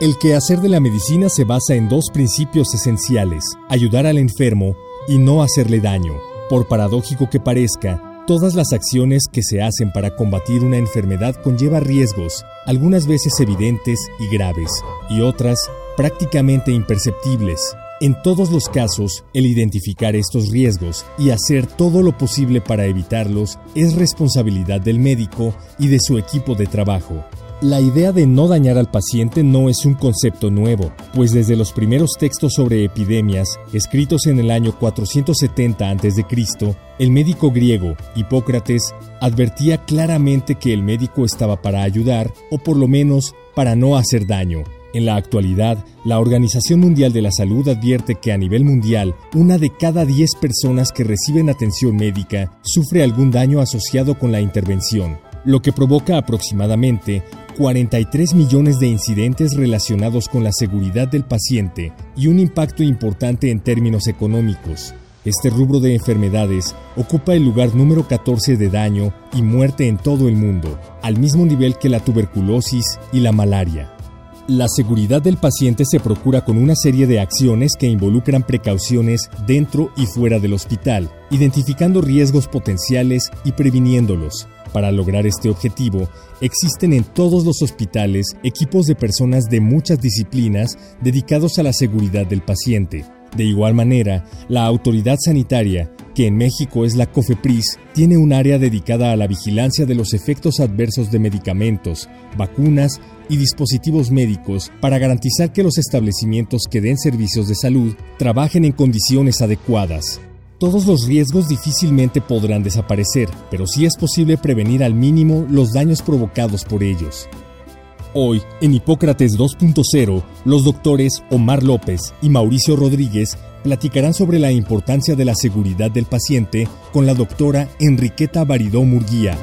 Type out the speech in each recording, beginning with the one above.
El quehacer de la medicina se basa en dos principios esenciales, ayudar al enfermo y no hacerle daño. Por paradójico que parezca, todas las acciones que se hacen para combatir una enfermedad conlleva riesgos, algunas veces evidentes y graves, y otras prácticamente imperceptibles. En todos los casos, el identificar estos riesgos y hacer todo lo posible para evitarlos es responsabilidad del médico y de su equipo de trabajo. La idea de no dañar al paciente no es un concepto nuevo, pues desde los primeros textos sobre epidemias, escritos en el año 470 a.C., el médico griego, Hipócrates, advertía claramente que el médico estaba para ayudar o por lo menos para no hacer daño. En la actualidad, la Organización Mundial de la Salud advierte que a nivel mundial, una de cada 10 personas que reciben atención médica sufre algún daño asociado con la intervención, lo que provoca aproximadamente 43 millones de incidentes relacionados con la seguridad del paciente y un impacto importante en términos económicos. Este rubro de enfermedades ocupa el lugar número 14 de daño y muerte en todo el mundo, al mismo nivel que la tuberculosis y la malaria. La seguridad del paciente se procura con una serie de acciones que involucran precauciones dentro y fuera del hospital, identificando riesgos potenciales y previniéndolos. Para lograr este objetivo, existen en todos los hospitales equipos de personas de muchas disciplinas dedicados a la seguridad del paciente. De igual manera, la autoridad sanitaria, que en México es la COFEPRIS, tiene un área dedicada a la vigilancia de los efectos adversos de medicamentos, vacunas y dispositivos médicos para garantizar que los establecimientos que den servicios de salud trabajen en condiciones adecuadas. Todos los riesgos difícilmente podrán desaparecer, pero sí es posible prevenir al mínimo los daños provocados por ellos. Hoy, en Hipócrates 2.0, los doctores Omar López y Mauricio Rodríguez platicarán sobre la importancia de la seguridad del paciente con la doctora Enriqueta Baridó Murguía.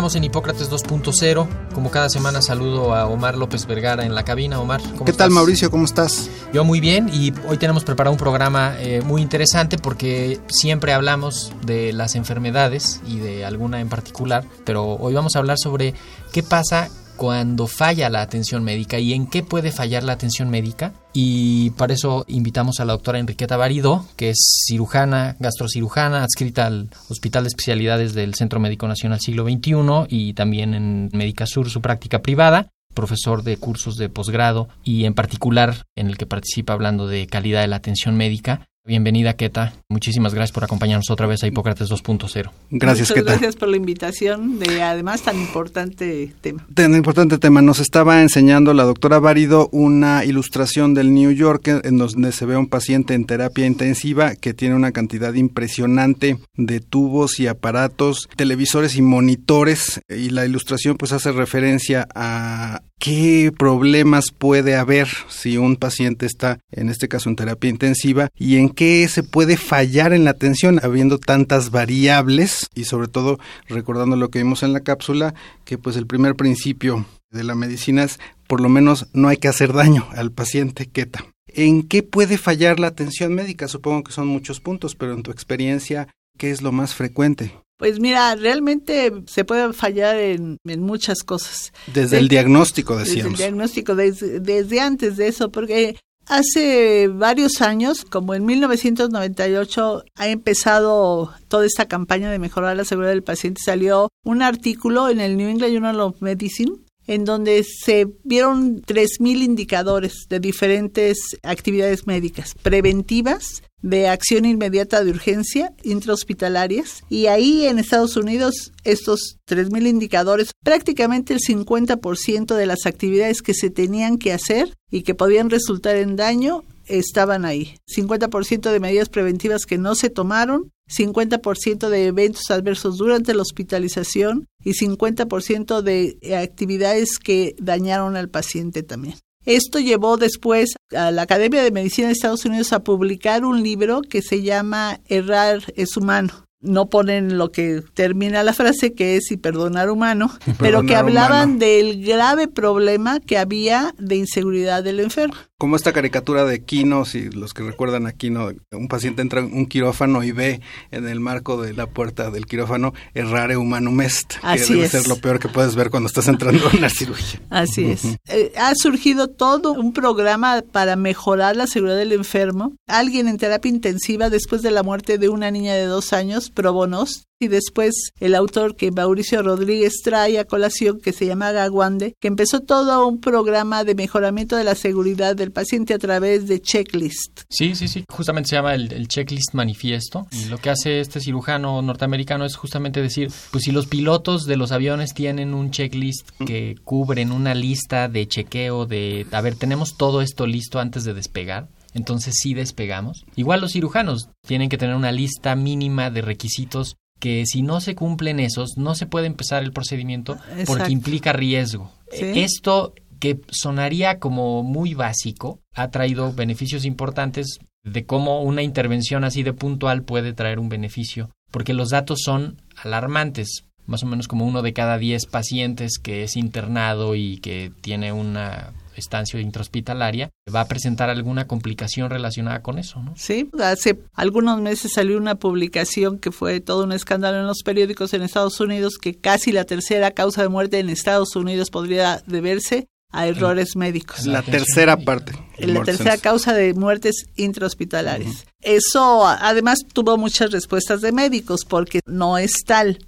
Estamos en Hipócrates 2.0. Como cada semana saludo a Omar López Vergara en la cabina. Omar, ¿cómo ¿qué estás? tal Mauricio? ¿Cómo estás? Yo muy bien y hoy tenemos preparado un programa eh, muy interesante porque siempre hablamos de las enfermedades y de alguna en particular, pero hoy vamos a hablar sobre qué pasa cuando falla la atención médica y en qué puede fallar la atención médica. Y para eso invitamos a la doctora Enriqueta Barido, que es cirujana, gastrocirujana, adscrita al Hospital de Especialidades del Centro Médico Nacional Siglo XXI y también en Médica Sur, su práctica privada profesor de cursos de posgrado y en particular en el que participa hablando de calidad de la atención médica. Bienvenida, Keta. Muchísimas gracias por acompañarnos otra vez a Hipócrates 2.0. Gracias, Muchas ¿qué tal? gracias por la invitación de además tan importante tema. Tan importante tema. Nos estaba enseñando la doctora Varido una ilustración del New Yorker en donde se ve a un paciente en terapia intensiva que tiene una cantidad impresionante de tubos y aparatos, televisores y monitores y la ilustración pues hace referencia a qué problemas puede haber si un paciente está, en este caso, en terapia intensiva y en qué se puede fallar en la atención habiendo tantas variables y sobre todo recordando lo que vimos en la cápsula, que pues el primer principio de la medicina es por lo menos no hay que hacer daño al paciente queta. ¿En qué puede fallar la atención médica? Supongo que son muchos puntos, pero en tu experiencia, ¿qué es lo más frecuente? Pues mira, realmente se puede fallar en, en muchas cosas. Desde De- el diagnóstico, Desde el decíamos. diagnóstico, desde, desde antes de eso, porque hace varios años, como en 1998, ha empezado toda esta campaña de mejorar la seguridad del paciente. Salió un artículo en el New England Journal of Medicine en donde se vieron 3.000 indicadores de diferentes actividades médicas preventivas, de acción inmediata de urgencia, intrahospitalarias, y ahí en Estados Unidos estos 3.000 indicadores, prácticamente el 50% de las actividades que se tenían que hacer y que podían resultar en daño estaban ahí. 50% de medidas preventivas que no se tomaron, 50% de eventos adversos durante la hospitalización y 50% de actividades que dañaron al paciente también. Esto llevó después a la Academia de Medicina de Estados Unidos a publicar un libro que se llama Errar es humano no ponen lo que termina la frase, que es y perdonar humano, pero que hablaban del grave problema que había de inseguridad del enfermo. Como esta caricatura de Kino, si los que recuerdan a Kino, un paciente entra en un quirófano y ve en el marco de la puerta del quirófano errare humanum est, Así que debe es. ser lo peor que puedes ver cuando estás entrando a una cirugía. Así es. Eh, ha surgido todo un programa para mejorar la seguridad del enfermo. Alguien en terapia intensiva después de la muerte de una niña de dos años, Probonos, y después el autor que Mauricio Rodríguez trae a colación, que se llama Gaguande, que empezó todo un programa de mejoramiento de la seguridad del paciente a través de checklist. Sí, sí, sí. Justamente se llama el, el checklist manifiesto. Y lo que hace este cirujano norteamericano es justamente decir, pues si los pilotos de los aviones tienen un checklist que cubren una lista de chequeo de, a ver, tenemos todo esto listo antes de despegar. Entonces sí despegamos. Igual los cirujanos tienen que tener una lista mínima de requisitos que si no se cumplen esos, no se puede empezar el procedimiento Exacto. porque implica riesgo. Sí. Esto que sonaría como muy básico, ha traído beneficios importantes de cómo una intervención así de puntual puede traer un beneficio, porque los datos son alarmantes. Más o menos como uno de cada diez pacientes que es internado y que tiene una estancia intrahospitalaria va a presentar alguna complicación relacionada con eso, ¿no? Sí, hace algunos meses salió una publicación que fue todo un escándalo en los periódicos en Estados Unidos que casi la tercera causa de muerte en Estados Unidos podría deberse a errores médicos. La atención tercera médica. parte. la tercera causa de muertes intrahospitalarias. Eso además tuvo muchas respuestas de médicos porque no es tal,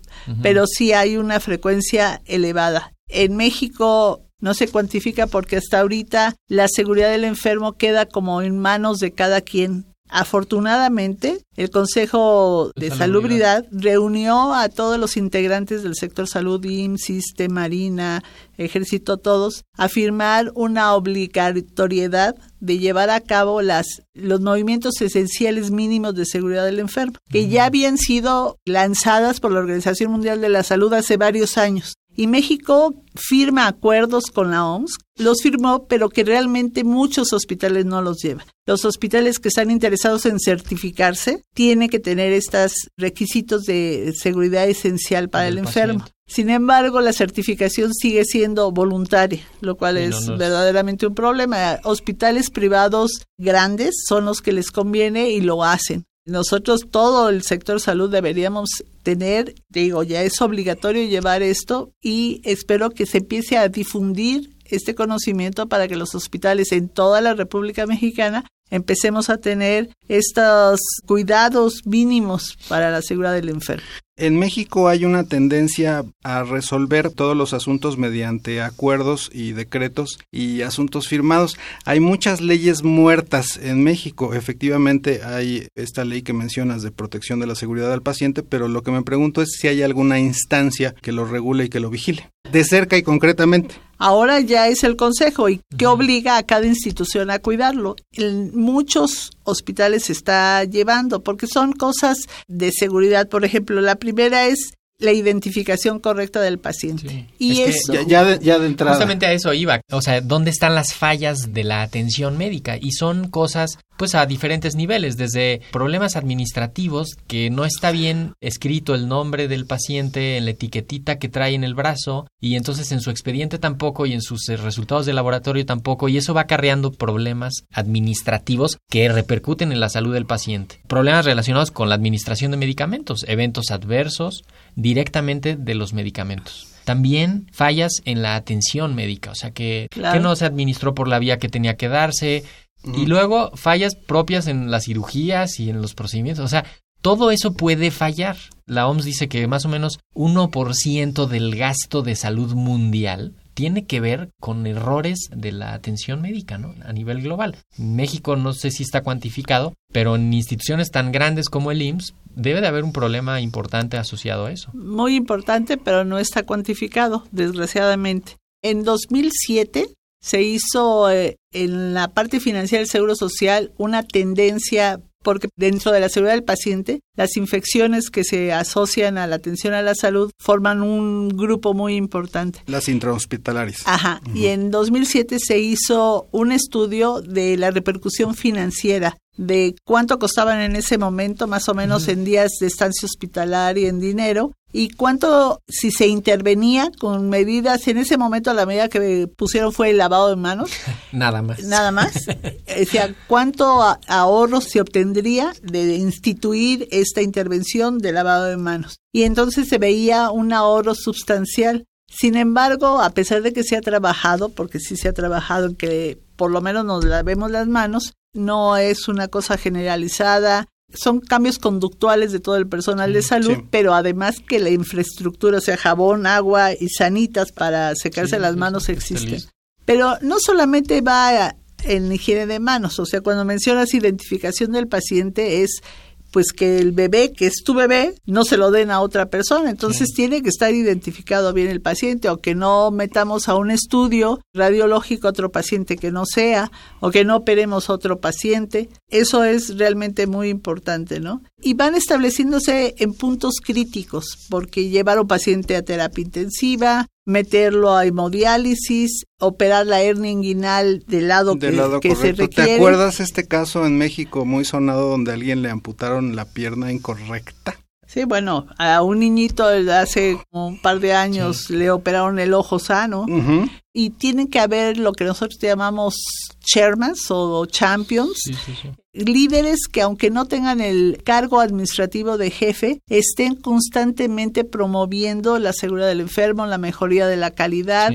pero sí hay una frecuencia elevada. En México no se cuantifica porque hasta ahorita la seguridad del enfermo queda como en manos de cada quien. Afortunadamente, el Consejo De de Salubridad. Salubridad reunió a todos los integrantes del sector salud, IMSS, Marina, Ejército, todos, a firmar una obligatoriedad de llevar a cabo las, los movimientos esenciales mínimos de seguridad del enfermo, que ya habían sido lanzadas por la Organización Mundial de la Salud hace varios años. Y México firma acuerdos con la OMS, los firmó, pero que realmente muchos hospitales no los llevan. Los hospitales que están interesados en certificarse tienen que tener estos requisitos de seguridad esencial para el enfermo. Sin embargo, la certificación sigue siendo voluntaria, lo cual Sí, es no, no es- verdaderamente un problema. Hospitales privados grandes son los que les conviene y lo hacen. Nosotros, todo el sector salud, deberíamos tener, digo, ya es obligatorio llevar esto y espero que se empiece a difundir este conocimiento para que los hospitales en toda la República Mexicana empecemos a tener estos cuidados mínimos para la seguridad del enfermo. En México hay una tendencia a resolver todos los asuntos mediante acuerdos y decretos y asuntos firmados. Hay muchas leyes muertas en México. Efectivamente hay esta ley que mencionas de protección de la seguridad del paciente, pero lo que me pregunto es si hay alguna instancia que lo regule y que lo vigile. De cerca y concretamente. Ahora ya es el consejo y que obliga a cada institución a cuidarlo. En muchos hospitales se está llevando porque son cosas de seguridad. Por ejemplo, la primera es la identificación correcta del paciente. Sí. Y Es que eso Ya, ya de, ya de entrada. Justamente a eso iba. O sea, ¿dónde están las fallas de la atención médica? Y son cosas, pues, a diferentes niveles, desde problemas administrativos, que no está bien escrito el nombre del paciente en la etiquetita que trae en el brazo, y entonces en su expediente tampoco, y en sus eh, resultados de laboratorio tampoco, y eso va acarreando problemas administrativos que repercuten en la salud del paciente. Problemas relacionados con la administración de medicamentos, eventos adversos, directamente de los medicamentos. También fallas en la atención médica, o sea que, Claro. que no se administró por la vía que tenía que darse. Y luego fallas propias en las cirugías y en los procedimientos. O sea, todo eso puede fallar. La OMS dice que más o menos 1% del gasto de salud mundial tiene que ver con errores de la atención médica, ¿no? A nivel global. México no sé si está cuantificado, pero en instituciones tan grandes como el IMSS debe de haber un problema importante asociado a eso. Muy importante, pero no está cuantificado, desgraciadamente. En 2007 se hizo eh, en la parte financiera del Seguro Social una tendencia porque dentro de la seguridad del paciente, las infecciones que se asocian a la atención a la salud forman un grupo muy importante. Las intrahospitalarias. Ajá. Y en 2007 se hizo un estudio de la repercusión financiera de cuánto costaban en ese momento, más o menos en días de estancia hospitalaria, en dinero, y cuánto, si se intervenía con medidas, en ese momento la medida que pusieron fue el lavado de manos. Nada más. Nada más. O sea, cuánto ahorro se obtendría de instituir esta intervención de lavado de manos. Y entonces se veía un ahorro sustancial. Sin embargo, a pesar de que se ha trabajado, porque sí se ha trabajado en que por lo menos nos lavemos las manos, no es una cosa generalizada, son cambios conductuales de todo el personal de salud, pero además que la infraestructura, o sea, jabón, agua y sanitas para secarse las manos existen. Pero no solamente va en higiene de manos, o sea, cuando mencionas identificación del paciente es pues que el bebé, que es tu bebé, no se lo den a otra persona. Entonces tiene que estar identificado bien el paciente o que no metamos a un estudio radiológico a otro paciente que no sea o que no operemos a otro paciente. Eso es realmente muy importante, ¿no? Y van estableciéndose en puntos críticos porque llevar a un paciente a terapia intensiva, meterlo a hemodiálisis, operar la hernia inguinal del lado, que, se requiere. ¿Te acuerdas este caso en México muy sonado donde a alguien le amputaron la pierna incorrecta? Sí, bueno, a un niñito hace un par de años le operaron el ojo sano. Y tiene que haber lo que nosotros llamamos chairmans o champions, líderes que aunque no tengan el cargo administrativo de jefe, estén constantemente promoviendo la seguridad del enfermo, la mejoría de la calidad,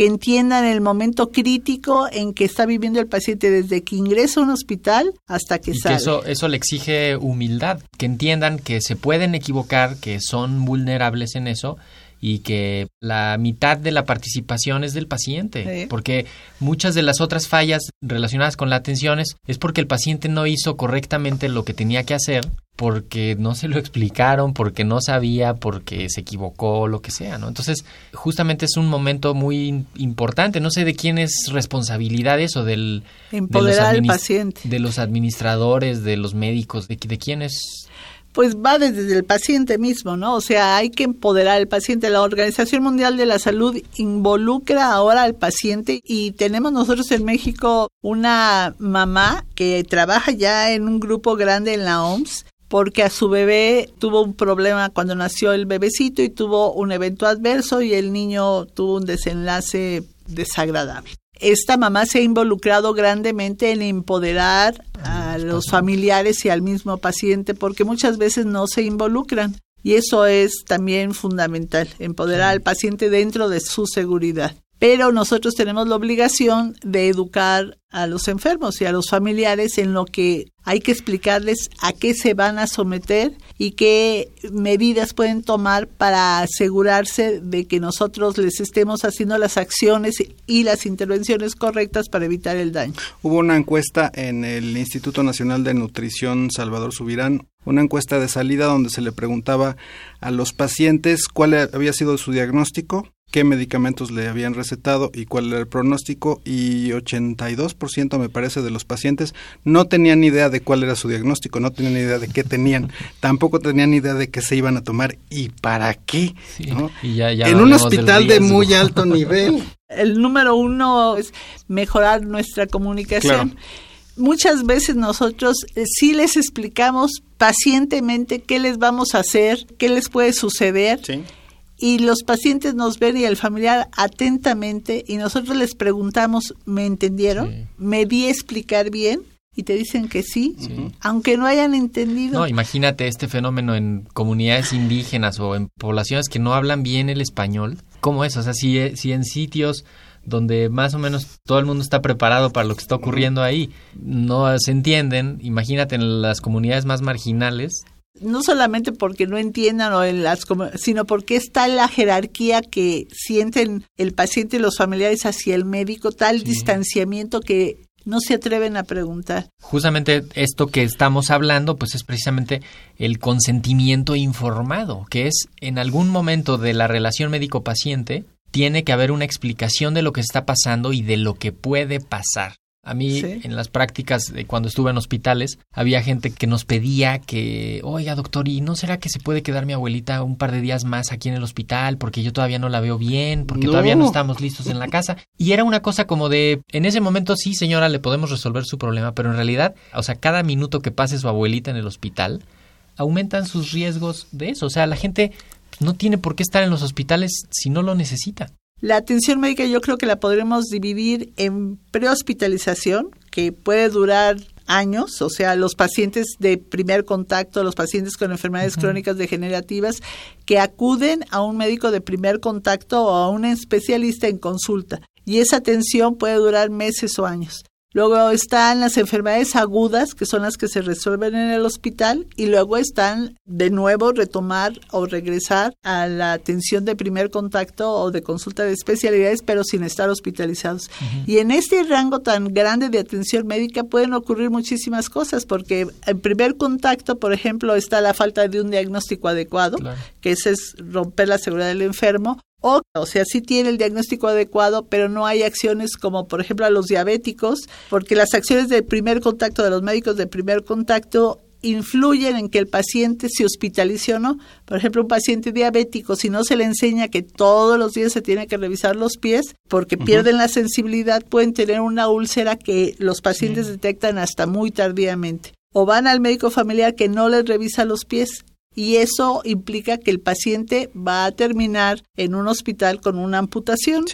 que entiendan el momento crítico en que está viviendo el paciente desde que ingresa a un hospital hasta que sale. eso, eso le exige humildad, que entiendan que se pueden equivocar, que son vulnerables en eso y que la mitad de la participación es del paciente, porque muchas de las otras fallas relacionadas con la atención es, porque el paciente no hizo correctamente lo que tenía que hacer, porque no se lo explicaron, porque no sabía, porque se equivocó, lo que sea, ¿no? Entonces, justamente es un momento muy importante, no sé de quién es responsabilidad eso, del... Empoderar al paciente. De los administradores, de los médicos, de, de quién es pues va desde el paciente mismo, ¿no? O sea, hay que empoderar al paciente. La Organización Mundial de la Salud involucra ahora al paciente y tenemos nosotros en México una mamá que trabaja ya en un grupo grande en la OMS porque a su bebé tuvo un problema cuando nació el bebecito y tuvo un evento adverso y el niño tuvo un desenlace desagradable esta mamá se ha involucrado grandemente en empoderar a los familiares y al mismo paciente porque muchas veces no se involucran. Y eso es también fundamental, empoderar al paciente dentro de su seguridad pero nosotros tenemos la obligación de educar a los enfermos y a los familiares en lo que hay que explicarles a qué se van a someter y qué medidas pueden tomar para asegurarse de que nosotros les estemos haciendo las acciones y las intervenciones correctas para evitar el daño. Hubo una encuesta en el Instituto Nacional de Nutrición Salvador Subirán, una encuesta de salida donde se le preguntaba a los pacientes cuál había sido su diagnóstico qué medicamentos le habían recetado y cuál era el pronóstico y 82% me parece de los pacientes no tenían ni idea de cuál era su diagnóstico, no tenían ni idea de qué tenían, tampoco tenían idea de qué se iban a tomar y para qué. en un hospital de muy alto nivel. El número uno es mejorar nuestra comunicación. Muchas veces nosotros eh, sí les explicamos pacientemente qué les vamos a hacer, qué les puede suceder. Sí y los pacientes nos ven y el familiar atentamente y nosotros les preguntamos, ¿me entendieron? ¿Me di explicar bien? Y te dicen que sí, aunque no hayan entendido. No, imagínate este fenómeno en comunidades indígenas o en poblaciones que no hablan bien el español. ¿Cómo es? O sea, si, si en sitios donde más o menos todo el mundo está preparado para lo que está ocurriendo ahí, no se entienden, imagínate en las comunidades más marginales, no solamente porque no entiendan o en las, sino porque está la jerarquía que sienten el paciente y los familiares hacia el médico, tal distanciamiento que no se atreven a preguntar. Justamente esto que estamos hablando, pues es precisamente el consentimiento informado, que es en algún momento de la relación médico-paciente, tiene que haber una explicación de lo que está pasando y de lo que puede pasar. A mí, en las prácticas, de cuando estuve en hospitales, había gente que nos pedía que, oiga, doctor, ¿y no será que se puede quedar mi abuelita un par de días más aquí en el hospital? Porque yo todavía no la veo bien, porque todavía no estamos listos en la casa. Y era una cosa como de, en ese momento sí, señora, le podemos resolver su problema, pero en realidad, o sea, cada minuto que pase su abuelita en el hospital, aumentan sus riesgos de eso. O sea, la gente no tiene por qué estar en los hospitales si no lo necesita. La atención médica yo creo que la podremos dividir en prehospitalización, que puede durar años, o sea, los pacientes de primer contacto, los pacientes con enfermedades crónicas degenerativas que acuden a un médico de primer contacto o a un especialista en consulta. Y esa atención puede durar meses o años. Luego están las enfermedades agudas, que son las que se resuelven en el hospital, y luego están de nuevo retomar o regresar a la atención de primer contacto o de consulta de especialidades, pero sin estar hospitalizados. Y en este rango tan grande de atención médica pueden ocurrir muchísimas cosas, porque en primer contacto, por ejemplo, está la falta de un diagnóstico adecuado, que ese es romper la seguridad del enfermo, o, o sea, sí tiene el diagnóstico adecuado, pero no hay acciones como, por ejemplo, a los diabéticos, porque las acciones de primer contacto de los médicos de primer contacto influyen en que el paciente se hospitalice o no. Por ejemplo, un paciente diabético, si no se le enseña que todos los días se tiene que revisar los pies porque pierden la sensibilidad, pueden tener una úlcera que los pacientes detectan hasta muy tardíamente. O van al médico familiar que no les revisa los pies y eso implica que el paciente va a terminar en un hospital con una amputación.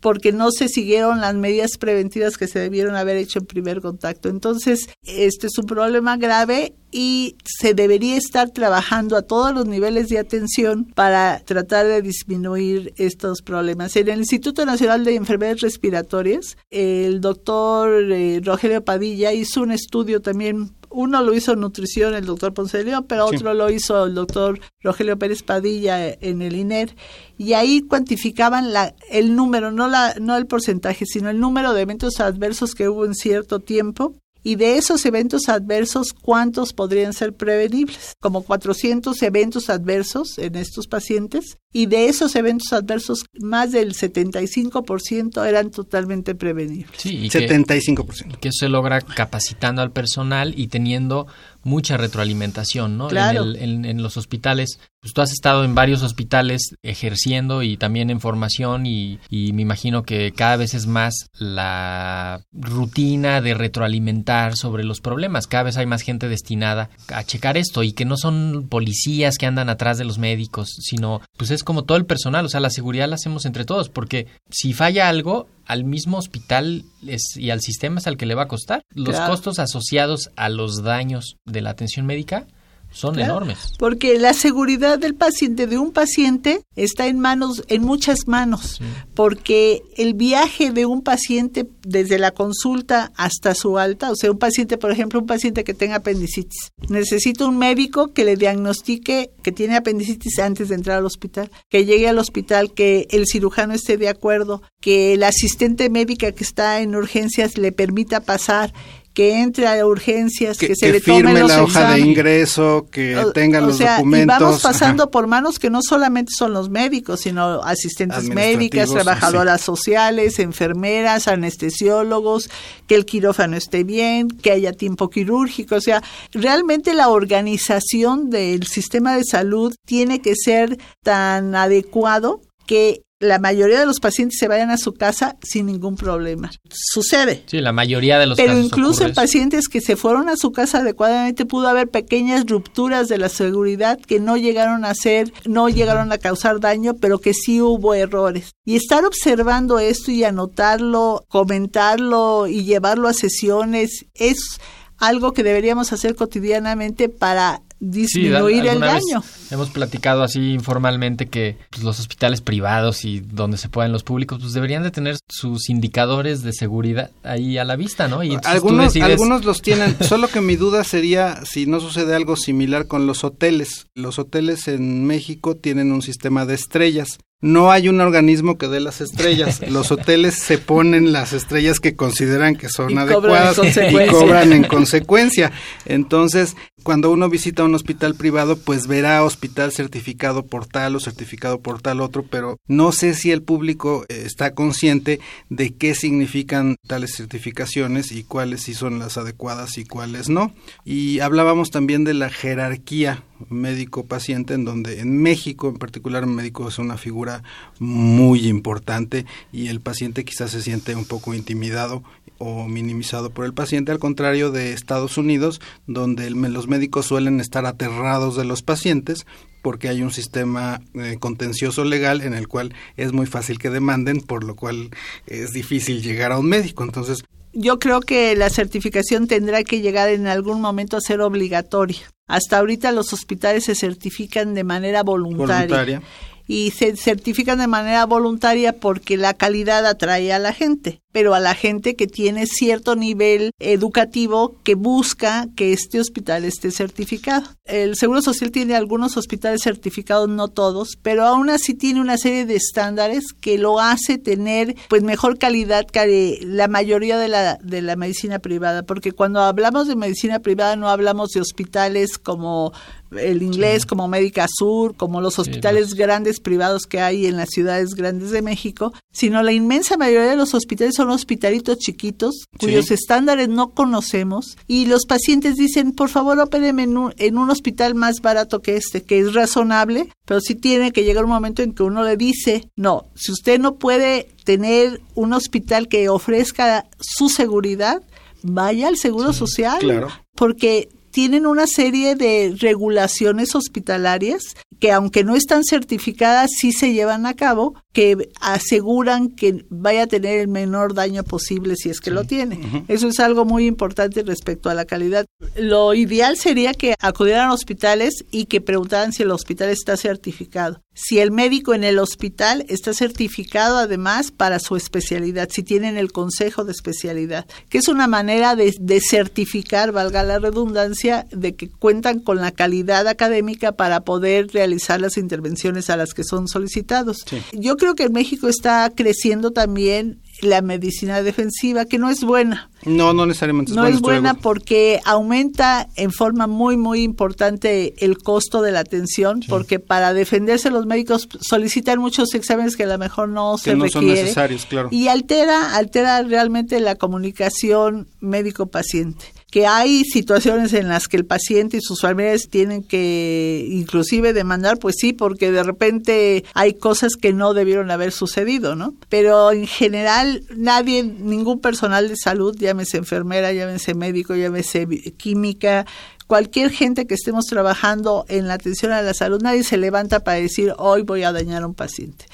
porque no se siguieron las medidas preventivas que se debieron haber hecho en primer contacto. Entonces, este es un problema grave y se debería estar trabajando a todos los niveles de atención para tratar de disminuir estos problemas. En el Instituto Nacional de Enfermedades Respiratorias, el doctor eh, Rogelio Padilla hizo un estudio también uno lo hizo nutrición el doctor Ponce de León, pero otro lo hizo el doctor Rogelio Pérez Padilla en el INER, y ahí cuantificaban la, el número, no, la, no el porcentaje, sino el número de eventos adversos que hubo en cierto tiempo y de esos eventos adversos, ¿cuántos podrían ser prevenibles? Como 400 eventos adversos en estos pacientes. Y de esos eventos adversos, más del 75% eran totalmente prevenibles. Sí, 75%. Que, se logra capacitando al personal y teniendo mucha retroalimentación, ¿no? Claro. En, los hospitales, pues tú has estado en varios hospitales ejerciendo y también en formación y, y, me imagino que cada vez es más la rutina de retroalimentar sobre los problemas. Cada vez hay más gente destinada a checar esto y que no son policías que andan atrás de los médicos, sino pues es como todo el personal, o sea, la seguridad la hacemos entre todos, porque si falla algo, al mismo hospital es, y al sistema es al que le va a costar. Los costos asociados a los daños de la atención médica son enormes. Porque la seguridad del paciente, de un paciente, está en manos, en muchas manos. Porque el viaje de un paciente desde la consulta hasta su alta, o sea, un paciente, por ejemplo, un paciente que tenga apendicitis, necesita un médico que le diagnostique que tiene apendicitis antes de entrar al hospital, que llegue al hospital, que el cirujano esté de acuerdo, que el asistente médica que está en urgencias le permita pasar que entre a urgencias, que, se le firme tomen los la hoja de ingreso, que tenga los documentos. Y vamos pasando por manos que no solamente son los médicos, sino asistentes médicas, trabajadoras sociales, enfermeras, anestesiólogos, que el quirófano esté bien, que haya tiempo quirúrgico. O sea, realmente la organización del sistema de salud tiene que ser tan adecuado que la mayoría de los pacientes se vayan a su casa sin ningún problema. Sucede. Sí, la mayoría de los Pero incluso en pacientes que se fueron a su casa adecuadamente pudo haber pequeñas rupturas de la seguridad que no llegaron a ser, no llegaron a causar daño, pero que sí hubo errores. Y estar observando esto y anotarlo, comentarlo y llevarlo a sesiones es algo que deberíamos hacer cotidianamente para disminuir el daño. Hemos platicado así informalmente que pues, los hospitales privados y donde se puedan los públicos pues deberían de tener sus indicadores de seguridad ahí a la vista, ¿no? Y algunos, algunos los tienen, solo que mi duda sería si no sucede algo similar con los hoteles. Los hoteles en México tienen un sistema de estrellas no hay un organismo que dé las estrellas. Los hoteles se ponen las estrellas que consideran que son adecuadas y cobran en consecuencia. Entonces, cuando uno visita un hospital privado, pues verá hospital certificado por tal o certificado por tal otro, pero no sé si el público eh, está consciente de qué significan tales certificaciones y cuáles sí son las adecuadas y cuáles no. Y hablábamos también de la jerarquía médico-paciente, en donde en México en particular el médico es una figura muy importante y el paciente quizás se siente un poco intimidado o minimizado por el paciente, al contrario de Estados Unidos, donde los médicos suelen estar aterrados de los pacientes porque hay un sistema eh, contencioso legal en el cual es muy fácil que demanden, por lo cual es difícil llegar a un médico. Entonces, yo creo que la certificación tendrá que llegar en algún momento a ser obligatoria. Hasta ahorita los hospitales se certifican de manera voluntaria. voluntaria y se certifican de manera voluntaria porque la calidad atrae a la gente, pero a la gente que tiene cierto nivel educativo que busca que este hospital esté certificado. El Seguro Social tiene algunos hospitales certificados, no todos, pero aún así tiene una serie de estándares que lo hace tener pues mejor calidad que la mayoría de la, de la medicina privada, porque cuando hablamos de medicina privada no hablamos de hospitales como el inglés como Médica Sur, como los hospitales grandes privados que hay en las ciudades grandes de México, sino la inmensa mayoría de los hospitales son hospitalitos chiquitos cuyos estándares no conocemos y los pacientes dicen, por favor, ópereme en un, en un hospital más barato que este, que es razonable, pero sí tiene que llegar un momento en que uno le dice, no, si usted no puede tener un hospital que ofrezca su seguridad, vaya al Seguro Social. Claro. Porque tienen una serie de regulaciones hospitalarias que aunque no están certificadas, sí se llevan a cabo, que aseguran que vaya a tener el menor daño posible si es que lo tiene. Eso es algo muy importante respecto a la calidad. Lo ideal sería que acudieran a hospitales y que preguntaran si el hospital está certificado. Si el médico en el hospital está certificado además para su especialidad, si tienen el consejo de especialidad, que es una manera de, de certificar, valga la redundancia, de que cuentan con la calidad académica para poder realizar realizar las intervenciones a las que son solicitados. Yo creo que en México está creciendo también la medicina defensiva, que no es buena. No, no necesariamente es no es buena porque aumenta en forma muy, muy importante el costo de la atención, porque para defenderse los médicos solicitan muchos exámenes que a lo mejor no que se no son necesarios, claro. Y altera, altera realmente la comunicación médico-paciente que hay situaciones en las que el paciente y sus familiares tienen que inclusive demandar, pues sí, porque de repente hay cosas que no debieron haber sucedido, ¿no? Pero en general nadie, ningún personal de salud, llámese enfermera, llámese médico, llámese química, cualquier gente que estemos trabajando en la atención a la salud, nadie se levanta para decir hoy voy a dañar a un paciente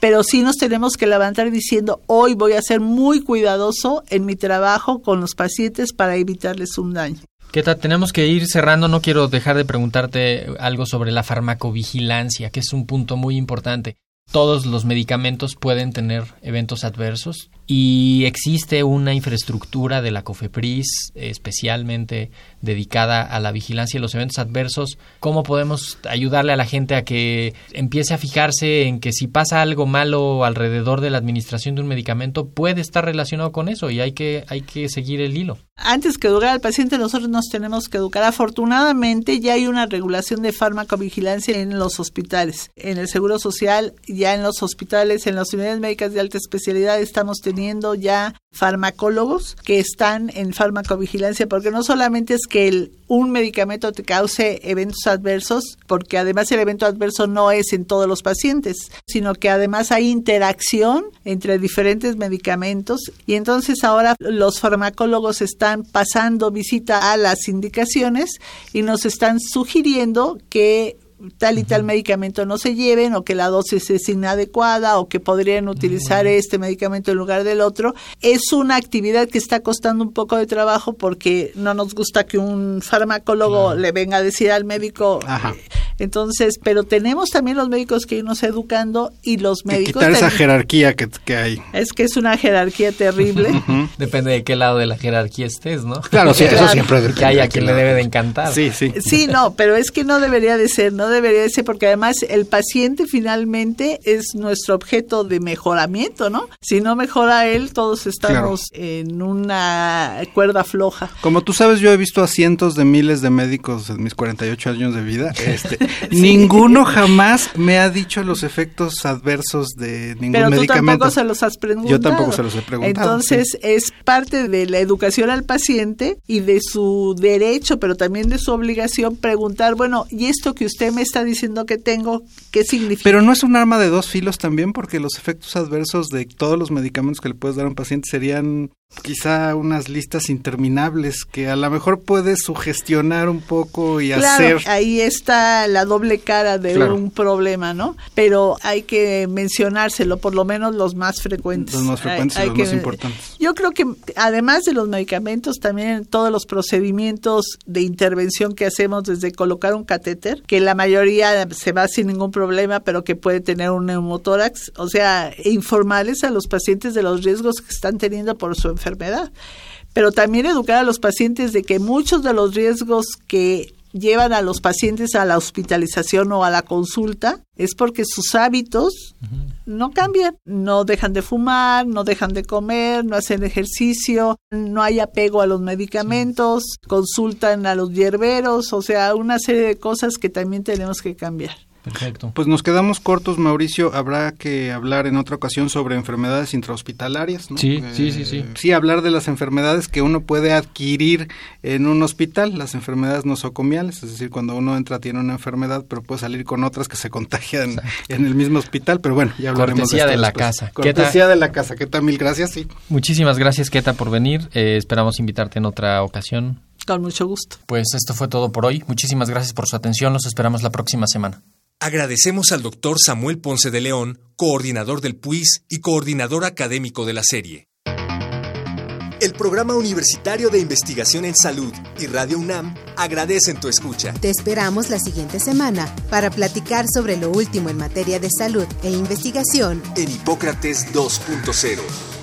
pero sí nos tenemos que levantar diciendo, hoy voy a ser muy cuidadoso en mi trabajo con los pacientes para evitarles un daño. ¿Qué tal? Tenemos que ir cerrando. No quiero dejar de preguntarte algo sobre la farmacovigilancia, que es un punto muy importante. Todos los medicamentos pueden tener eventos adversos y existe una infraestructura de la COFEPRIS especialmente dedicada a la vigilancia de los eventos adversos. ¿Cómo podemos ayudarle a la gente a que empiece a fijarse en que si pasa algo malo alrededor de la administración de un medicamento puede estar relacionado con eso y hay que, hay que seguir el hilo? Antes que educar al paciente, nosotros nos tenemos que educar. Afortunadamente ya hay una regulación de farmacovigilancia en los hospitales. En el Seguro Social, ya en los hospitales, en las unidades médicas de alta especialidad estamos teniendo ya farmacólogos que están en farmacovigilancia, porque no solamente es que un medicamento te cause eventos adversos, porque además el evento adverso no es en todos los pacientes, sino que además hay interacción entre diferentes medicamentos. Y entonces ahora los farmacólogos están pasando visita a las indicaciones y nos están sugiriendo que tal y tal medicamento no se lleven o que la dosis es inadecuada o que podrían utilizar este medicamento en lugar del otro. Es una actividad que está costando un poco de trabajo porque no nos gusta que un farmacólogo le venga a decir al médico. Ajá. Entonces, pero tenemos también los médicos que irnos educando y los Y médicos... quitar esa jerarquía que, que hay. es que es una jerarquía terrible. Depende de qué lado de la jerarquía estés, ¿no? Claro, sí, eso siempre Que hay a quien le debe de encantar. Sí, sí. Sí, no, pero es que no debería de ser, no debería de ser, porque además el paciente finalmente es nuestro objeto de mejoramiento, ¿no? Si no mejora él, todos estamos en una cuerda floja. Como tú sabes, yo he visto a cientos de miles de médicos en mis 48 años de vida. Este, Ninguno jamás me ha dicho los efectos adversos de ningún Pero tú medicamento. tampoco se los has preguntado. Yo tampoco se los he preguntado, Entonces, es parte de la educación al paciente y de su derecho, pero también de su obligación preguntar, bueno, ¿y esto que usted me está diciendo que tengo, qué significa? Pero no es un arma de dos filos también, porque los efectos adversos de todos los medicamentos que le puedes dar a un paciente serían quizá unas listas interminables que a lo mejor puedes sugestionar un poco y Claro, hacer. ahí está la doble cara de Claro. un problema, ¿no? Pero hay que mencionárselo, por lo menos los más frecuentes. Los más frecuentes y Hay- los que- más importantes. Yo creo que además de los medicamentos, también todos los procedimientos de intervención que hacemos desde colocar un catéter, que la mayoría se va sin ningún problema, pero que puede tener un neumotórax, o sea, informarles a los pacientes de los riesgos que están teniendo por su enfermedad. Pero también educar a los pacientes de que muchos de los riesgos que llevan a los pacientes a la hospitalización o a la consulta es porque sus hábitos no cambian, no dejan de fumar, no dejan de comer, no hacen ejercicio, no hay apego a los medicamentos, consultan a los hierberos, o sea, una serie de cosas que también tenemos que cambiar. Perfecto. Pues nos quedamos cortos, Mauricio. Habrá que hablar en otra ocasión sobre enfermedades intrahospitalarias. ¿no? Sí, sí, sí, sí. Sí, hablar de las enfermedades que uno puede adquirir en un hospital, las enfermedades nosocomiales, es decir, cuando uno entra tiene una enfermedad, pero puede salir con otras que se contagian en el mismo hospital. Pero bueno, ya hablaremos Cortesía de, de esto la después. casa. ¿Qué Cortesía de la casa. ¿Qué tal? Mil gracias. Sí. Muchísimas gracias, Keta, por venir. Eh, esperamos invitarte en otra ocasión. Con mucho gusto. Pues esto fue todo por hoy. Muchísimas gracias por su atención. Los esperamos la próxima semana. Agradecemos al doctor Samuel Ponce de León, coordinador del PUIS y coordinador académico de la serie. El Programa Universitario de Investigación en Salud y Radio UNAM agradecen tu escucha. Te esperamos la siguiente semana para platicar sobre lo último en materia de salud e investigación. En Hipócrates 2.0.